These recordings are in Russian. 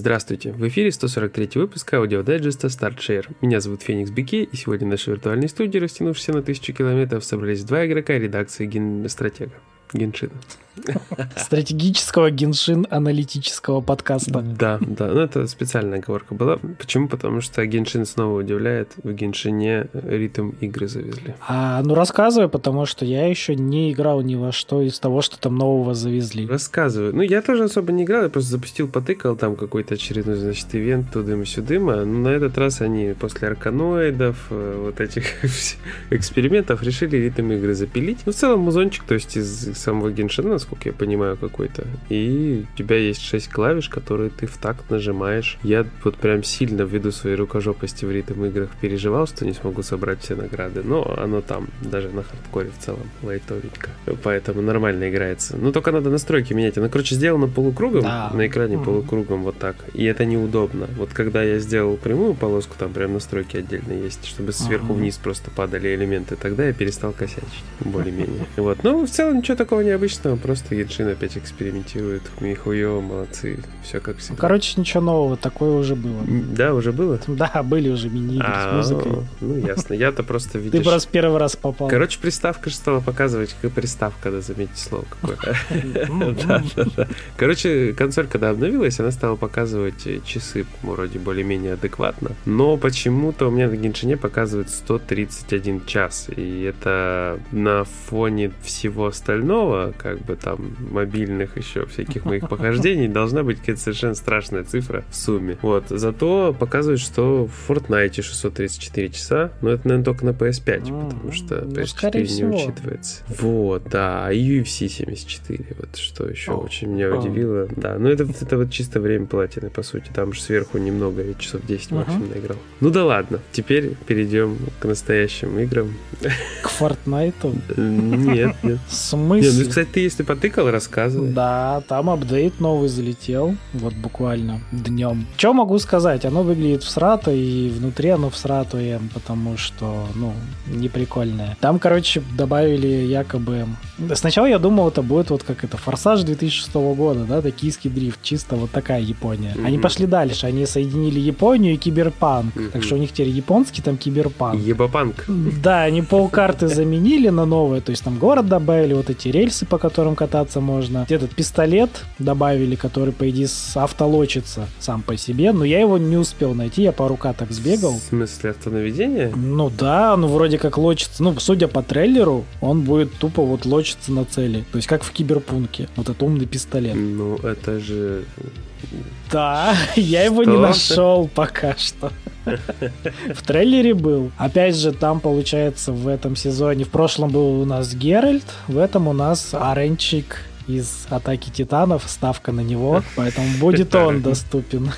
Здравствуйте, в эфире 143 выпуск аудиодайджеста Start Share. Меня зовут Феникс Бике, и сегодня в нашей виртуальной студии, растянувшейся на тысячу километров, собрались два игрока редакции Gamestratega. Геншина. Стратегического геншин аналитического подкаста. Да, да. Ну, это специальная оговорка была. Почему? Потому что геншин снова удивляет. В геншине ритм игры завезли. А, ну, рассказывай, потому что я еще не играл ни во что из того, что там нового завезли. Рассказываю. Ну, я тоже особо не играл. Я просто запустил, потыкал там какой-то очередной, значит, ивент тудым-сюдым. Но на этот раз они после арканоидов, э, вот этих экспериментов решили ритм игры запилить. Ну, в целом, музончик, то есть из самого геншина, насколько я понимаю, какой-то. И у тебя есть 6 клавиш, которые ты в такт нажимаешь. Я вот прям сильно ввиду своей рукожопости в ритм играх переживал, что не смогу собрать все награды. Но оно там, даже на хардкоре в целом, лайтовенько. Поэтому нормально играется. Ну, только надо настройки менять. Оно, короче, сделано полукругом, да. на экране mm-hmm. полукругом вот так. И это неудобно. Вот когда я сделал прямую полоску, там прям настройки отдельно есть, чтобы сверху mm-hmm. вниз просто падали элементы. Тогда я перестал косячить, более-менее. Вот. Ну, в целом, ничего такого необычного. Просто Геншин опять экспериментирует. Михуё, молодцы. Все как всегда. Короче, ничего нового, такое уже было. Да, уже было? Да, были уже мини с музыкой. Ну, ясно. Я-то просто видишь... Ты просто первый раз попал. Короче, приставка же стала показывать, как приставка, да, заметьте слово какое. Да. Короче, консоль, когда обновилась, она стала показывать часы вроде более-менее адекватно. Но почему-то у меня на Геншине показывает 131 час. И это на фоне всего остального, как бы там мобильных еще всяких моих похождений, должна быть какая-то совершенно страшная цифра в сумме. Вот. Зато показывает, что в Fortnite 634 часа, но это, наверное, только на PS5, потому что PS4 ну, не учитывается. Вот, да. А UFC 74, вот что еще очень меня удивило. Да, ну это, это вот чисто время платины, по сути. Там же сверху немного, я часов 10 максимум наиграл. Ну да ладно, теперь перейдем к настоящим играм. К Fortnite? Нет, нет. В смысле? Нет, ну, кстати, ты если потыкал, рассказывай. Да, там апдейт новый залетел, вот буквально днем. Что могу сказать? Оно выглядит всрато, и внутри оно всратое, потому что, ну, не прикольное. Там, короче, добавили якобы... Сначала я думал, это будет вот как это, Форсаж 2006 года, да, токийский дрифт, чисто вот такая Япония. Mm-hmm. Они пошли дальше, они соединили Японию и Киберпанк. Mm-hmm. Так что у них теперь японский, там Киберпанк. Ебапанк. Да, они полкарты заменили на новое, то есть там город добавили, вот эти рельсы, по которым кататься можно. Этот пистолет добавили, который, по идее, автолочится сам по себе, но я его не успел найти, я по рука так сбегал. В смысле автонаведения? Ну да, ну вроде как лочится. Ну, судя по трейлеру, он будет тупо вот лочиться на цели. То есть как в Киберпунке. Вот этот умный пистолет. Ну, это же... Да, я его не нашел пока что. В трейлере был. Опять же, там, получается, в этом сезоне, в прошлом был у нас Геральт, в этом у нас Оренчик из Атаки Титанов, ставка на него, поэтому будет он доступен.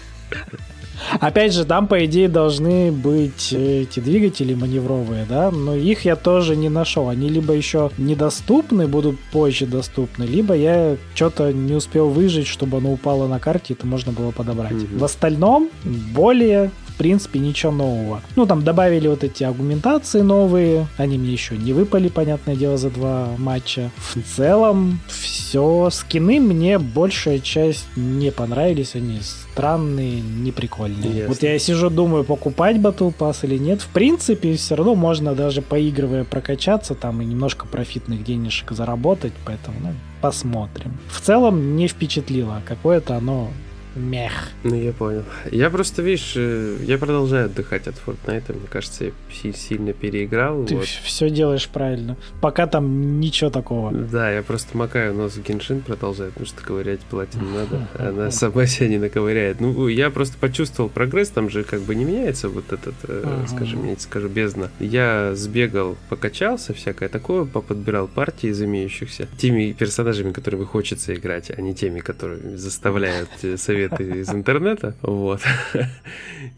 Опять же, там, по идее, должны быть эти двигатели маневровые, да, но их я тоже не нашел. Они либо еще недоступны, будут позже доступны, либо я что-то не успел выжить, чтобы оно упало на карте, это можно было подобрать. Mm-hmm. В остальном, более в принципе, ничего нового. Ну, там добавили вот эти аргументации новые, они мне еще не выпали, понятное дело, за два матча. В целом, все. Скины мне большая часть не понравились, они странные, неприкольные. Ясно. Вот я сижу, думаю, покупать Battle Pass или нет. В принципе, все равно можно даже поигрывая прокачаться там и немножко профитных денежек заработать, поэтому, ну, посмотрим. В целом не впечатлило, какое-то оно Мех. Ну, я понял. Я просто, видишь, э, я продолжаю отдыхать от Fortnite. Мне кажется, я сильно переиграл. Ты вот. все делаешь правильно. Пока там ничего такого. Да, я просто макаю нос в Геншин, продолжаю, потому что ковырять платину надо. Она сама себя не наковыряет. Ну, я просто почувствовал прогресс, там же как бы не меняется вот этот, uh-huh. скажем, я скажу, бездна. Я сбегал, покачался, всякое такое, поподбирал партии из имеющихся. Теми персонажами, которыми хочется играть, а не теми, которые заставляют советовать советы из интернета. Вот.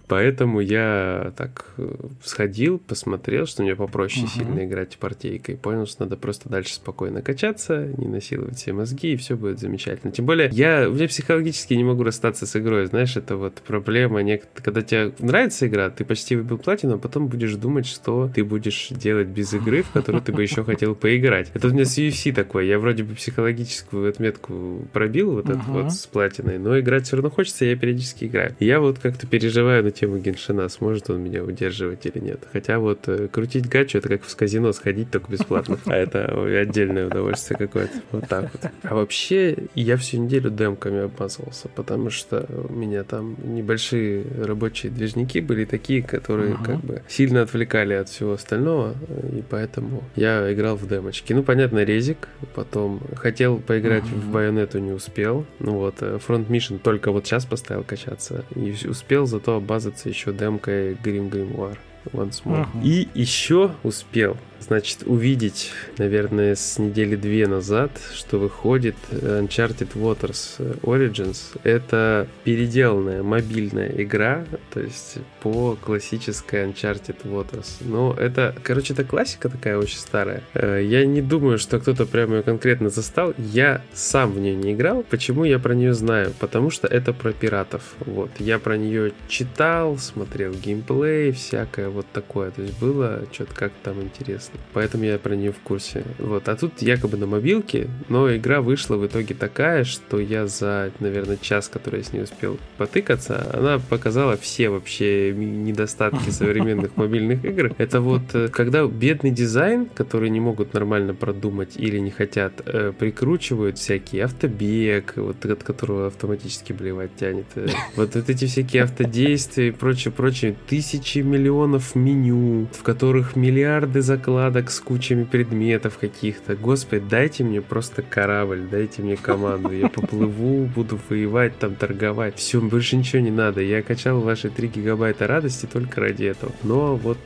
Поэтому я так э, сходил, посмотрел, что мне попроще сильно играть партийкой. Понял, что надо просто дальше спокойно качаться, не насиловать все мозги, и все будет замечательно. Тем более, я, мне психологически не могу расстаться с игрой. Знаешь, это вот проблема. Когда тебе нравится игра, ты почти выбил платину, а потом будешь думать, что ты будешь делать без игры, в которую ты бы еще хотел поиграть. Это у меня с UFC такое. Я вроде бы психологическую отметку пробил вот uh-huh. это вот с платиной, но играть все равно хочется, я периодически играю. я вот как-то переживаю на тему Геншина, сможет он меня удерживать или нет. Хотя вот э, крутить гачу, это как в казино сходить, только бесплатно. А это отдельное удовольствие какое-то. Вот так вот. А вообще, я всю неделю демками обмазывался, потому что у меня там небольшие рабочие движники были такие, которые как бы сильно отвлекали от всего остального, и поэтому я играл в демочки. Ну, понятно, резик, потом хотел поиграть в байонету, не успел. Ну вот, Front Mission только вот сейчас поставил качаться, и успел зато обмазаться еще демкой Grim Grimoire once more. Uh-huh. И еще успел значит, увидеть, наверное, с недели две назад, что выходит Uncharted Waters Origins. Это переделанная мобильная игра, то есть по классической Uncharted Waters. Но это, короче, это классика такая очень старая. Э, я не думаю, что кто-то прямо ее конкретно застал. Я сам в нее не играл. Почему я про нее знаю? Потому что это про пиратов. Вот. Я про нее читал, смотрел геймплей, всякое вот такое. То есть было что-то как там интересно поэтому я про нее в курсе. Вот, а тут якобы на мобилке, но игра вышла в итоге такая, что я за, наверное, час, который я с ней успел потыкаться, она показала все вообще недостатки современных мобильных игр. Это вот э, когда бедный дизайн, который не могут нормально продумать или не хотят, э, прикручивают всякие автобег, вот от которого автоматически блевать тянет. Э, вот, вот эти всякие автодействия и прочее, прочее. Тысячи миллионов меню, в которых миллиарды закладок закладок с кучами предметов каких-то. Господи, дайте мне просто корабль, дайте мне команду. Я поплыву, буду воевать, там торговать. Все, больше ничего не надо. Я качал ваши 3 гигабайта радости только ради этого. Но вот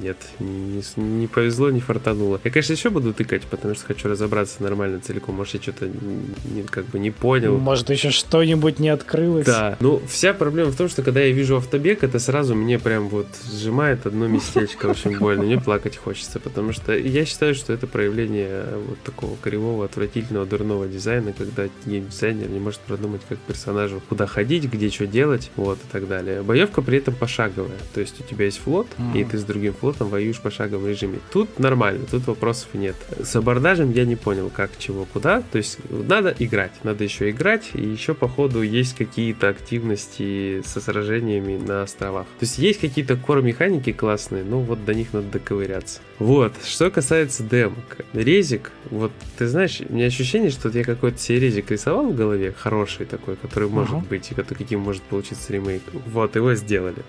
нет, не, не повезло, не фартануло. Я, конечно, еще буду тыкать, потому что хочу разобраться нормально целиком. Может, я что-то не, как бы не понял. Может, еще что-нибудь не открылось. Да. Ну, вся проблема в том, что когда я вижу автобег, это сразу мне прям вот сжимает одно местечко очень больно. Мне плакать хочется, потому что я считаю, что это проявление вот такого кривого, отвратительного, дурного дизайна, когда геймдизайнер не может продумать, как персонажу куда ходить, где что делать, вот и так далее. Боевка при этом пошаговая, то есть у тебя есть флот, mm-hmm. и ты с другим флотом воюешь в пошаговом режиме. Тут нормально, тут вопросов нет. С абордажем я не понял, как, чего, куда, то есть надо играть, надо еще играть, и еще по ходу есть какие-то активности со сражениями на островах. То есть есть какие-то кор-механики классные, но вот до них надо доковыряться. Вот, вот, что касается демок. Резик, вот, ты знаешь, у меня ощущение, что я какой-то себе резик рисовал в голове, хороший такой, который может uh-huh. быть, и каким может получиться ремейк. Вот, его сделали.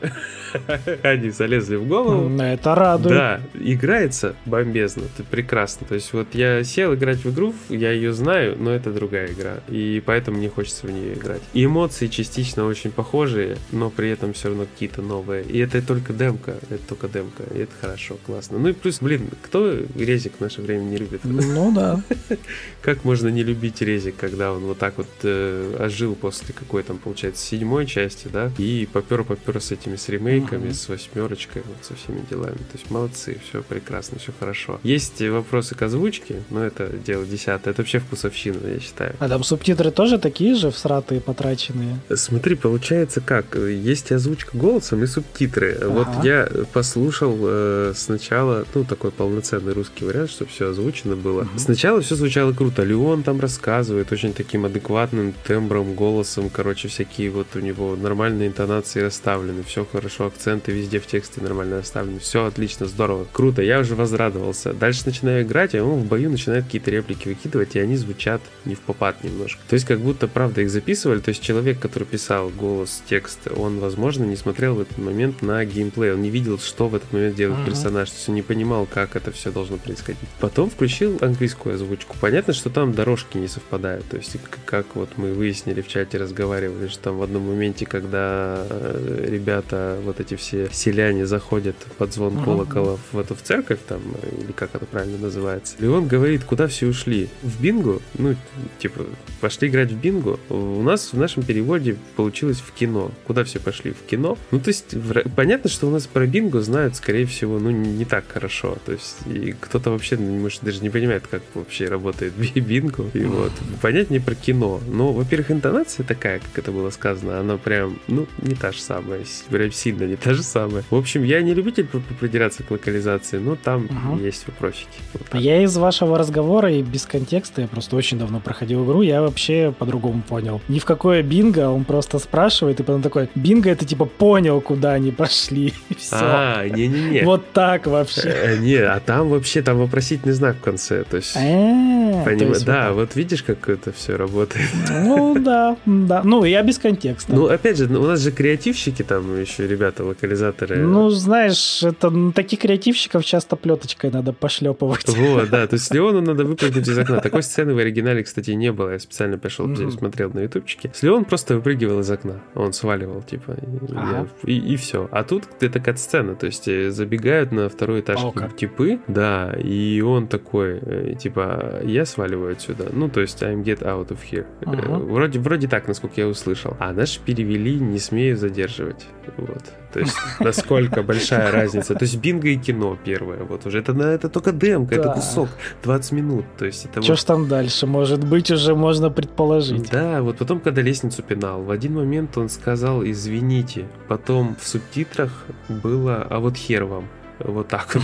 Они залезли в голову. Ну, это радует. Да, играется бомбезно, это прекрасно. То есть вот я сел играть в игру, я ее знаю, но это другая игра, и поэтому мне хочется в нее играть. И эмоции частично очень похожие, но при этом все равно какие-то новые. И это только демка, это только демка, и это хорошо, классно. Ну и плюс, блин, кто резик в наше время не любит? Ну да. Как можно не любить резик, когда он вот так вот э, ожил после какой там, получается, седьмой части, да? И попер-попер с этими с ремейками, uh-huh. с восьмерочкой, вот со всеми делами. То есть молодцы, все прекрасно, все хорошо. Есть вопросы к озвучке, но это дело десятое. Это вообще вкусовщина, я считаю. А там субтитры тоже такие же всратые, потраченные? Смотри, получается как? Есть озвучка голосом и субтитры. Ага. Вот я послушал э, сначала, ну, такой полноценный русский вариант, чтобы все озвучено было. Угу. Сначала все звучало круто. Леон там рассказывает очень таким адекватным тембром, голосом. Короче, всякие вот у него нормальные интонации расставлены. Все хорошо, акценты везде в тексте нормально расставлены. Все отлично, здорово. Круто, я уже возрадовался. Дальше начинаю играть, и он в бою начинает какие-то реплики выкидывать, и они звучат не в попад немножко. То есть как будто, правда, их записывали. То есть человек, который писал голос, текст, он, возможно, не смотрел в этот момент на геймплей. Он не видел, что в этот момент делает uh-huh. персонаж. То есть он не понимал, как как это все должно происходить. Потом включил английскую озвучку. Понятно, что там дорожки не совпадают. То есть, как вот мы выяснили в чате, разговаривали, что там в одном моменте, когда э, ребята, вот эти все селяне заходят под звон колокола в эту в церковь, там, или как это правильно называется, и он говорит, куда все ушли? В бингу? Ну, типа, пошли играть в бингу. У нас в нашем переводе получилось в кино. Куда все пошли? В кино? Ну, то есть, понятно, что у нас про Бинго знают, скорее всего, ну, не так хорошо. То есть, и кто-то вообще, может, даже не понимает, как вообще работает Бинго. И вот, понять не про кино. Ну, во-первых, интонация такая, как это было сказано, она прям, ну, не та же самая. Прям сильно не та же самая. В общем, я не любитель придираться к локализации, но там угу. есть вопросики. Вот я из вашего разговора и без контекста, я просто очень давно проходил игру, я вообще по-другому понял. Ни в какое бинго, он просто спрашивает, и потом такой, бинго это типа понял, куда они пошли. И все. А, не-не-не. Вот так вообще. Э, не, а там вообще там вопросительный знак в конце. То есть, а, поним... да, вот видишь, как это все работает. Ну да, да. Ну, я без контекста. Ну, опять же, у нас же креативщики там еще ребята, локализаторы. Ну, знаешь, это таких креативщиков часто плеточкой надо пошлепывать. Вот, да, то есть Леону надо выпрыгнуть из окна. Такой сцены в оригинале, кстати, не было. Я специально пришел, mm-hmm. смотрел на ютубчике. С Леон просто выпрыгивал из окна. Он сваливал, типа, и, ага. я, и, и все. А тут это кат-сцена, то есть э, забегают на второй этаж О, типы, да, и он такой, э, типа, я сваливаю отсюда. Ну, то есть I'm get out of here. Ага. Вроде, вроде так, насколько я услышал. А наши перевели «не смею задерживать». Вот. То есть, насколько большая разница. То есть, бинго и кино первое. Вот уже. Это, это только демка, да. это кусок. 20 минут. То есть, это Что вот... ж там дальше? Может быть, уже можно предположить. Да, вот потом, когда лестницу пинал, в один момент он сказал «извините». Потом в субтитрах было «а вот хер вам». Вот так вот.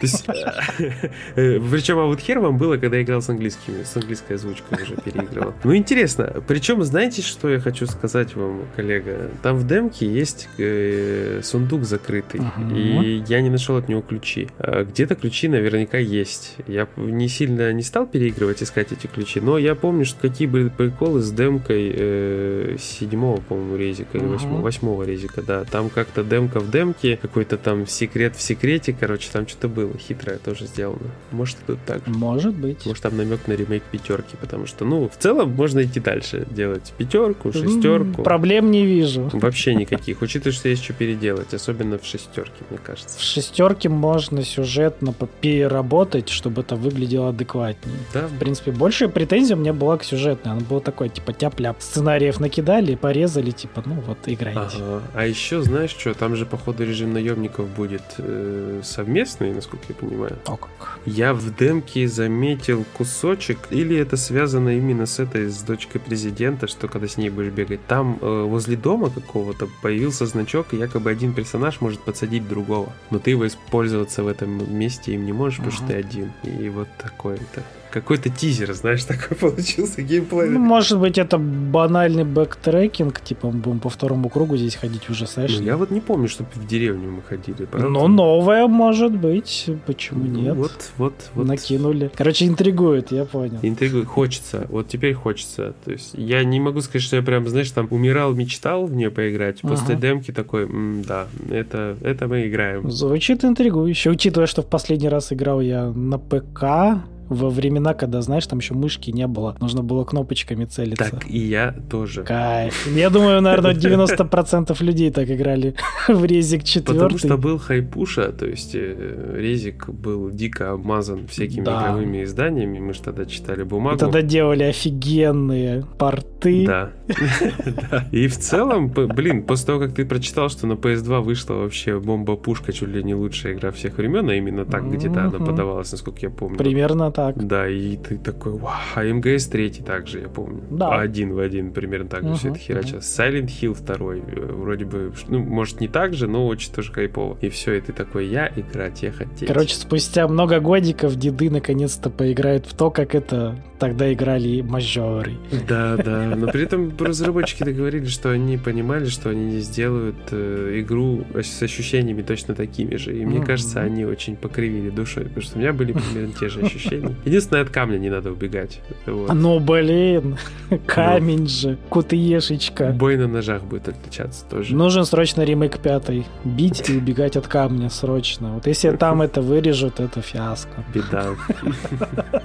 Есть, э, причем, а вот хер вам было, когда я играл с английскими, с английской озвучкой уже переигрывал. Ну, интересно. Причем, знаете, что я хочу сказать вам, коллега? Там в демке есть э, сундук закрытый, и я не нашел от него ключи. А где-то ключи наверняка есть. Я не сильно не стал переигрывать, искать эти ключи, но я помню, что какие были приколы с демкой э, седьмого, по-моему, резика, или восьмого резика, да. Там как-то демка в демке, какой-то там секрет в секрете, короче, там что-то было было хитрое тоже сделано. Может, тут так же. Может быть. Может, там намек на ремейк пятерки, потому что, ну, в целом можно идти дальше. Делать пятерку, шестерку. Проблем не вижу. Вообще никаких. Учитывая, что есть что переделать, особенно в шестерке, мне кажется. В шестерке можно сюжетно переработать, чтобы это выглядело адекватнее. Да. В принципе, большая претензия у меня была к сюжетной. Она была такой, типа, тяп-ляп. Сценариев накидали, порезали, типа, ну вот, играйте. Ага. А еще, знаешь что, там же, походу, режим наемников будет э, совместный, насколько насколько я понимаю. О как. Я в демке заметил кусочек, или это связано именно с этой, с дочкой президента, что когда с ней будешь бегать, там э, возле дома какого-то появился значок, и якобы один персонаж может подсадить другого. Но ты его использоваться в этом месте им не можешь, потому что ты один. И вот такое-то какой-то тизер, знаешь, такой получился геймплей. Ну, может быть, это банальный бэктрекинг, типа мы будем по второму кругу здесь ходить уже сессии. Ну, я вот не помню, чтобы в деревню мы ходили. Правда? Ну, новое может быть, почему ну, нет? Вот, вот, вот. Накинули. Короче, интригует, я понял. Интригует, хочется, вот теперь хочется. То есть я не могу сказать, что я прям, знаешь, там умирал, мечтал в нее поиграть. После ага. демки такой, да, это, это мы играем. Звучит интригующе, учитывая, что в последний раз играл я на ПК, во времена, когда, знаешь, там еще мышки не было, нужно было кнопочками целиться. Так и я тоже. Кайф. Я думаю, наверное, 90% людей так играли в Резик 4. Потому что был хайпуша, то есть э, Резик был дико обмазан всякими да. игровыми изданиями, мы же тогда читали бумагу. И тогда делали офигенные порты. Да. И в целом, блин, после того, как ты прочитал, что на PS2 вышла вообще бомба-пушка, чуть ли не лучшая игра всех времен, а именно так где-то она подавалась, насколько я помню. Примерно так. Да, и ты такой, вау, а МГС 3 также, я помню. Да. Один в один примерно так же uh-huh, все это херачилось. Uh-huh. Silent Hill 2, вроде бы, ну, может, не так же, но очень тоже хайпово. И все, и ты такой, я играть, я хотеть. Короче, спустя много годиков деды наконец-то поиграют в то, как это тогда играли мажоры. Да, да, но при этом разработчики договорились, что они понимали, что они не сделают э, игру с ощущениями точно такими же. И мне кажется, они очень покривили душой, потому что у меня были примерно те же ощущения. Единственное, от камня не надо убегать. Вот. Ну, блин, камень ну. же, кутыешечка. Бой на ножах будет отличаться тоже. Нужен срочно ремейк пятый. Бить и убегать от камня срочно. Вот если там это вырежут, это фиаско. Беда.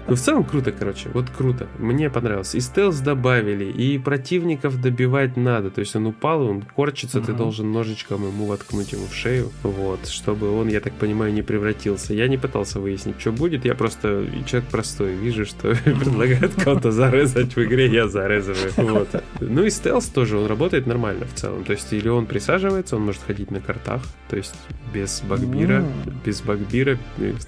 Ну, в целом круто, короче. Вот круто. Мне понравилось. И стелс добавили, и противников добивать надо. То есть он упал, он корчится, ты должен ножичком ему воткнуть ему в шею. Вот, чтобы он, я так понимаю, не превратился. Я не пытался выяснить, что будет. Я просто человек простой. Вижу, что предлагают кого-то зарезать в игре, я зарезываю. Вот. Ну и стелс тоже, он работает нормально в целом. То есть или он присаживается, он может ходить на картах, то есть без багбира, без багбира,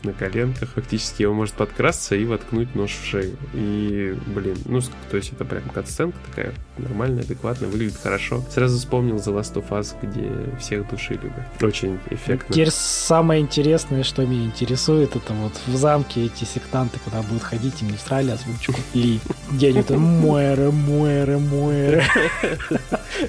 на коленках. Фактически он может подкрасться и воткнуть нож в шею. И, блин, ну, то есть это прям катсценка такая нормальная, адекватная, выглядит хорошо. Сразу вспомнил The Last of Us, где всех душили бы. Очень эффектно. Теперь самое интересное, что меня интересует, это вот в замке эти сектанты, когда будут ходить, им не всрали озвучку Ли. Они там Муэре, Муэре, Муэре.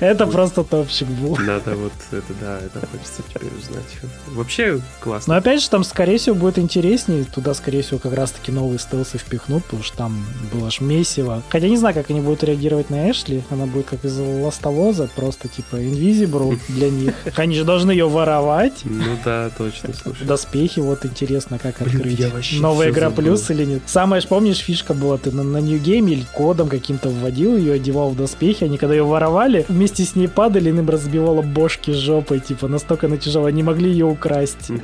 Это просто топчик был. Надо вот это, да, это хочется теперь узнать. Вообще классно. Но опять же, там, скорее всего, будет интереснее. Туда, скорее всего, как раз-таки новые стелсы впихнут, потому что там было ж месиво. Хотя не знаю, как они будут реагировать на Эшли. Она будет как из ластовоза, просто типа Invisible для них. Они же должны ее воровать. Ну да, точно, слушай. Доспехи, вот интересно, как открыть. Новая игра плюс или нет. Самое, помнишь, фишка была, ты на, на New Game или кодом каким-то вводил ее, одевал в доспехи, они когда ее воровали, вместе с ней падали, им разбивало бошки жопой, типа, настолько она тяжелая, не могли ее украсть.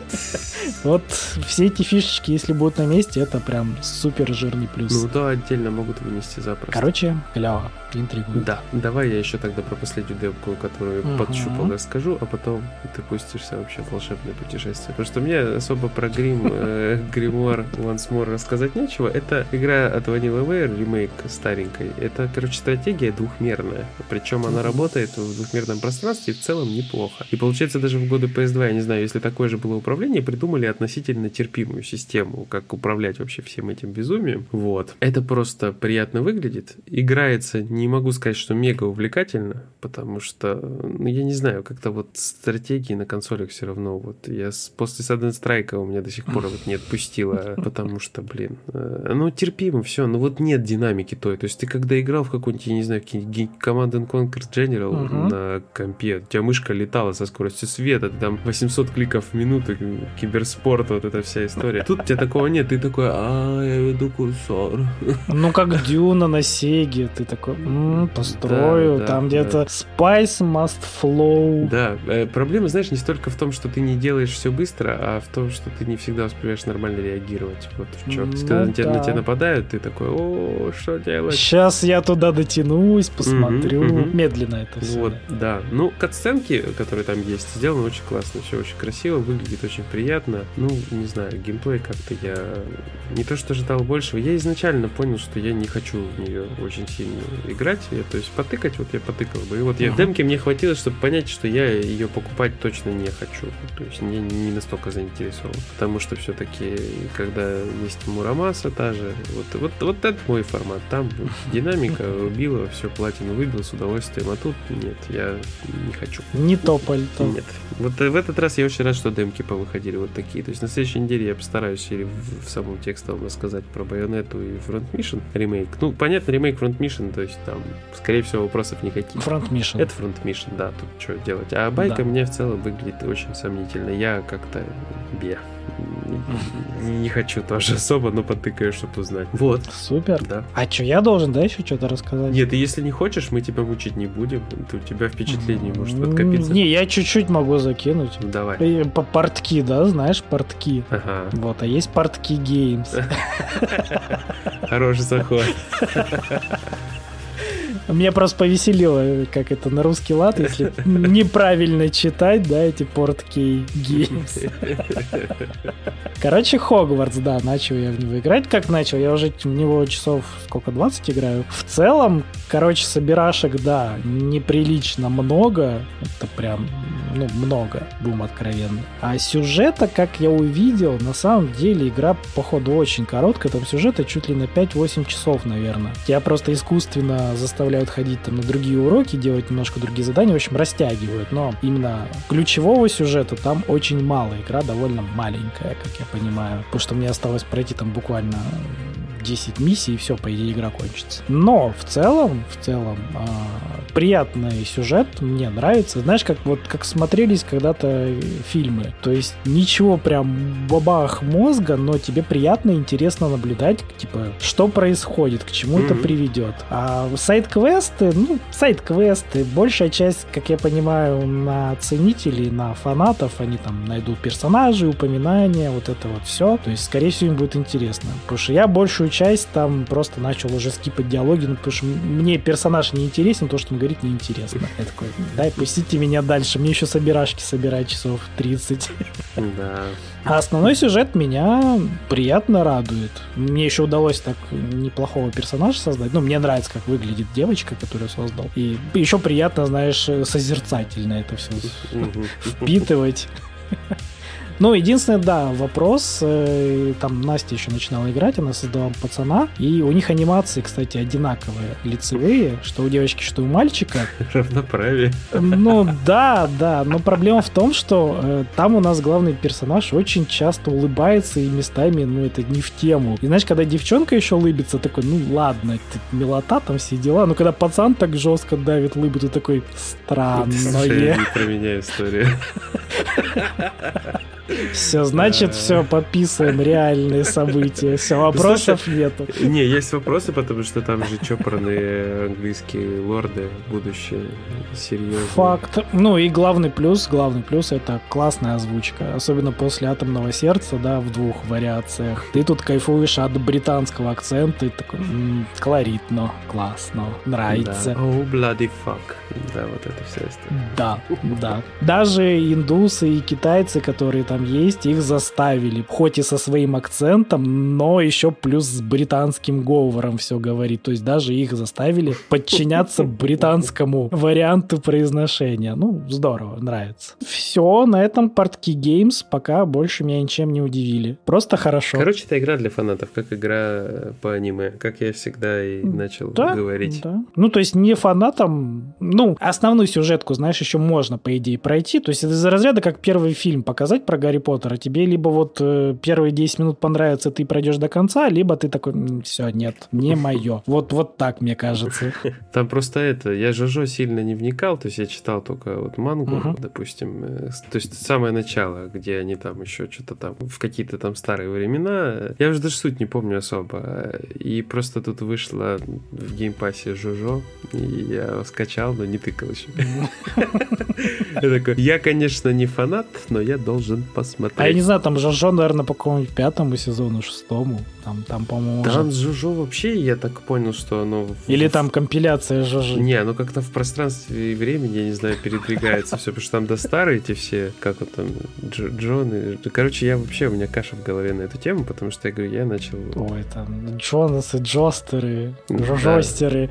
Вот все эти фишечки, если будут на месте, это прям супер жирный плюс. Ну да, отдельно могут вынести запросто. Короче, клево, интригует. Да, давай я еще тогда про последнюю демку, которую uh-huh. подщупал, расскажу, а потом ты пустишься вообще в волшебное путешествие. Потому что мне особо про Грим, э, Гримуар Once More рассказать нечего. Это игра от Vanilla Ware, ремейк старенькой. Это, короче, стратегия двухмерная. Причем она работает в двухмерном пространстве и в целом неплохо. И получается даже в годы PS2, я не знаю, если такое же было управление, придумали относительно терпимую систему, как управлять вообще всем этим безумием. Вот. Это просто приятно выглядит. Играется, не могу сказать, что мега увлекательно, потому что, ну, я не знаю, как-то вот стратегии на консолях все равно. Вот я с, после Sudden Strike у меня до сих пор вот не отпустила, потому что, блин, э, ну терпимо все, но вот нет динамики той. То есть ты когда играл в какой-нибудь, я не знаю, Command Conquer General uh-huh. на компе, у тебя мышка летала со скоростью света, ты там 800 кликов в минуту, киберспорт, вот эта вся история. Тут у тебя такого нет, ты такой, а, я веду курсор. Ну, как Дюна на Сеге, ты такой, м-м, построю, да, там да, где-то. Spice must flow. Да, э, проблема, знаешь, не столько в том, что ты не делаешь все быстро, а в том, что ты не всегда успеваешь нормально реагировать. Вот в чем. Ну, когда да. на, тебя, на тебя нападают, ты такой, о, что делать? Сейчас я туда дотянусь, посмотрю. Угу, угу. Медленно это все. Вот, да. Ну, катсценки, которые там есть, сделаны очень классно, все очень красиво, выглядит очень приятно. Ну, не знаю, геймплей как-то я не то что ждал большего. Я изначально понял, что я не хочу в нее очень сильно играть. Я, то есть потыкать, вот я потыкал бы. И вот я в демке мне хватило, чтобы понять, что я ее покупать точно не хочу. То есть не, не настолько заинтересован. Потому что все-таки, когда есть Мурамаса та же, вот, вот, вот это мой формат. Там динамика убила, все платину выбил с удовольствием. А тут нет, я не хочу. Не тополь. То. Нет. Вот в этот раз я очень рад, что демки повыходили вот такие. То есть на следующей неделе я постараюсь или в, в самом текстовом рассказать про Байонету и Front Mission ремейк. Ну, понятно, ремейк Front Mission, то есть там, скорее всего, вопросов никаких. Front Mission. Это Front Mission, да, тут что делать. А байка да. мне в целом выглядит очень сомнительно. Я как-то бе не хочу тоже особо, но потыкаю, чтобы узнать. Вот. Супер. Да. А что, я должен, да, еще что-то рассказать? Нет, если не хочешь, мы тебя мучить не будем. То у тебя впечатление может подкопиться. Не, я чуть-чуть могу закинуть. Давай. По портки, да, знаешь, портки. Ага. Вот, а есть портки Games. Хороший заход. Меня просто повеселило, как это на русский лад, если неправильно читать, да, эти порткей геймс. Короче, Хогвартс, да, начал я в него играть. Как начал? Я уже в него часов сколько, 20 играю. В целом, короче, собирашек, да, неприлично много. Это прям, ну, много, будем откровенны. А сюжета, как я увидел, на самом деле игра, походу, очень короткая. Там сюжета чуть ли на 5-8 часов, наверное. Я просто искусственно заставляю заставляют ходить там на другие уроки, делать немножко другие задания, в общем, растягивают. Но именно ключевого сюжета там очень мало. Игра довольно маленькая, как я понимаю. Потому что мне осталось пройти там буквально 10 миссий, и все, по идее, игра кончится. Но в целом, в целом, э, приятный сюжет, мне нравится. Знаешь, как вот как смотрелись когда-то фильмы. То есть ничего прям бабах мозга, но тебе приятно, интересно наблюдать, типа, что происходит, к чему mm-hmm. это приведет. А сайт-квесты, ну, сайт-квесты, большая часть, как я понимаю, на ценителей, на фанатов, они там найдут персонажи, упоминания, вот это вот все. То есть, скорее всего, им будет интересно. Потому что я большую часть там просто начал уже скипать диалоги, ну, потому что мне персонаж не интересен, то, что он говорит, неинтересно. Я такой, дай, пустите меня дальше, мне еще собирашки собирать часов 30. Да. А основной сюжет меня приятно радует. Мне еще удалось так неплохого персонажа создать. Ну, мне нравится, как выглядит девочка, которую создал. И еще приятно, знаешь, созерцательно это все впитывать. Ну, единственное, да, вопрос, э, там Настя еще начинала играть, она создала пацана, и у них анимации, кстати, одинаковые, лицевые, что у девочки, что у мальчика. Равноправие. Ну, да, да, но проблема в том, что э, там у нас главный персонаж очень часто улыбается, и местами, ну, это не в тему. И знаешь, когда девчонка еще улыбится, такой, ну, ладно, это милота, там все дела, но когда пацан так жестко давит улыбу, ты такой, странное. про меня история. Все, значит, все, подписываем реальные события. Все, вопросов нету. Не, есть вопросы, потому что там же чопорные английские лорды будущее серьезно. Факт. Ну и главный плюс, главный плюс это классная озвучка. Особенно после атомного сердца, да, в двух вариациях. Ты тут кайфуешь от британского акцента и такой колоритно, классно, нравится. Да. Oh, bloody fuck. Да, вот это история. Да, да. Даже индусы и китайцы, которые там есть, их заставили. Хоть и со своим акцентом, но еще плюс с британским говором все говорит. То есть даже их заставили подчиняться британскому варианту произношения. Ну, здорово, нравится. Все, на этом портки Games пока больше меня ничем не удивили. Просто хорошо. Короче, это игра для фанатов, как игра по аниме, как я всегда и начал да, говорить. Да. Ну, то есть не фанатам, ну, основную сюжетку, знаешь, еще можно, по идее, пройти. То есть это из разряда, как первый фильм показать про Гарри Поттера. Тебе либо вот э, первые 10 минут понравится, ты пройдешь до конца, либо ты такой, все, нет, не мое. Вот, вот так, мне кажется. Там просто это, я Жожо сильно не вникал, то есть я читал только вот мангу, uh допустим, э, то есть самое начало, где они там еще что-то там, в какие-то там старые времена, я уже даже суть не помню особо, и просто тут вышло в Game Pass е Жожо, и я его скачал, но не тыкал еще. Я такой, я, конечно, не фанат, но я должен посмотреть. А я не знаю, там Жожо, наверное, по какому-нибудь пятому сезону, шестому. Там, там по-моему, Там уже... Жожо вообще, я так понял, что оно... Или там компиляция Жожо. Не, ну как-то в пространстве и времени, я не знаю, передвигается все, потому что там до старые эти все, как вот там, Дж Джоны. Короче, я вообще, у меня каша в голове на эту тему, потому что я говорю, я начал... Ой, там Джонасы, Джостеры, Жожостеры.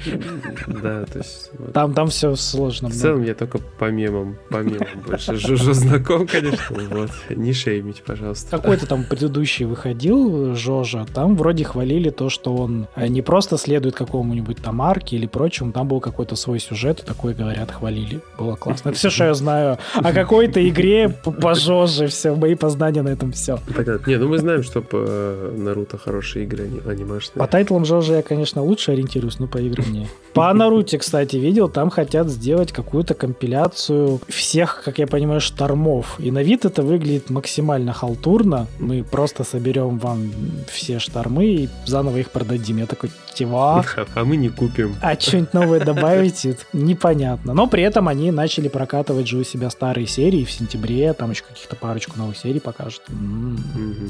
Да, то есть... Там, там все сложно. В целом я только по мемам, по мемам больше Жожо знаком, конечно. Вот, не шеймить, пожалуйста. Какой-то там предыдущий выходил, Жожа, там вроде хвалили то, что он э, не просто следует какому-нибудь там арке или прочему, там был какой-то свой сюжет, и такой, говорят, хвалили. Было классно. Это все, что я знаю о какой-то игре пожоже, все, мои познания на этом все. Понятно. Не, ну мы знаем, что по э, Наруто хорошие игры анимашные. По тайтлам Жожа я, конечно, лучше ориентируюсь, но по играм не. По Наруте, кстати, видел, там хотят сделать какую-то компиляцию всех, как я понимаю, штормов. И на вид это выглядит максимально халтурно. Мы просто соберем вам все штормы и заново их продадим. Я такой, чего? А мы не купим. А что-нибудь новое добавить? Непонятно. Но при этом они начали прокатывать же у себя старые серии в сентябре. Там еще каких-то парочку новых серий покажут.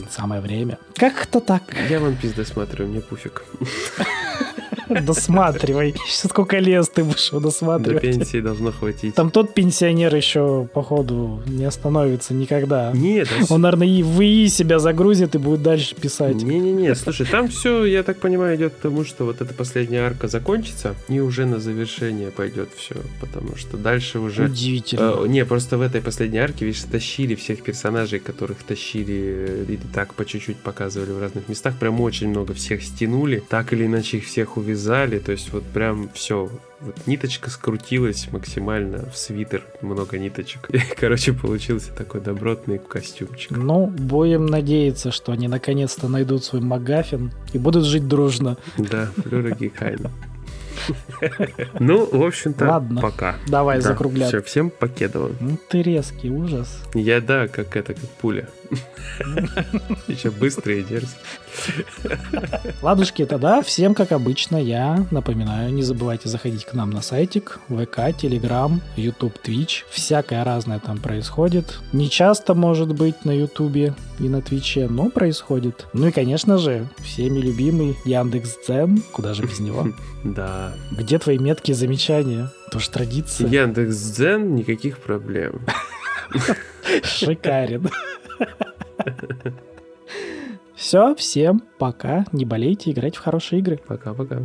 Самое время. Как-то так. Я One Piece досматриваю, мне пуфиг. Досматривай. Сколько лет ты будешь его досматривать? До пенсии должно хватить. Там тот пенсионер еще, походу, не остановится никогда. Нет. Он, наверное, и в ИИ себя загрузит и будет дальше писать. Не-не-не, слушай, там все, я так понимаю, идет к тому, что вот эта последняя арка закончится, и уже на завершение пойдет все, потому что дальше уже... Удивительно. Э, не, просто в этой последней арке, видишь, тащили всех персонажей, которых тащили и так по чуть-чуть показывали в разных местах, прям очень много всех стянули, так или иначе их всех увезли завязали, то есть вот прям все, вот ниточка скрутилась максимально в свитер, много ниточек. И, короче, получился такой добротный костюмчик. Ну, будем надеяться, что они наконец-то найдут свой Магафин и будут жить дружно. Да, Флюра Гейхайна. Ну, в общем-то, Ладно. пока. Давай Да, закругляться. Все, всем покедово. Ну ты резкий, ужас. Я, да, как это, как пуля. Еще быстрый и дерзкий. Ладушки, тогда всем, как обычно, я напоминаю, не забывайте заходить к нам на сайтик, ВК, Телеграм, YouTube, Twitch. Всякое разное там происходит. Не часто, может быть, на Ютубе и на Твиче, но происходит. Ну и, конечно же, всеми любимый Яндекс.Дзен. Куда же без него? Да. Где твои меткие замечания? Тоже традиция. Яндекс.Дзен, никаких проблем. Шикарен. Все, всем пока. Не болейте, играйте в хорошие игры. Пока-пока.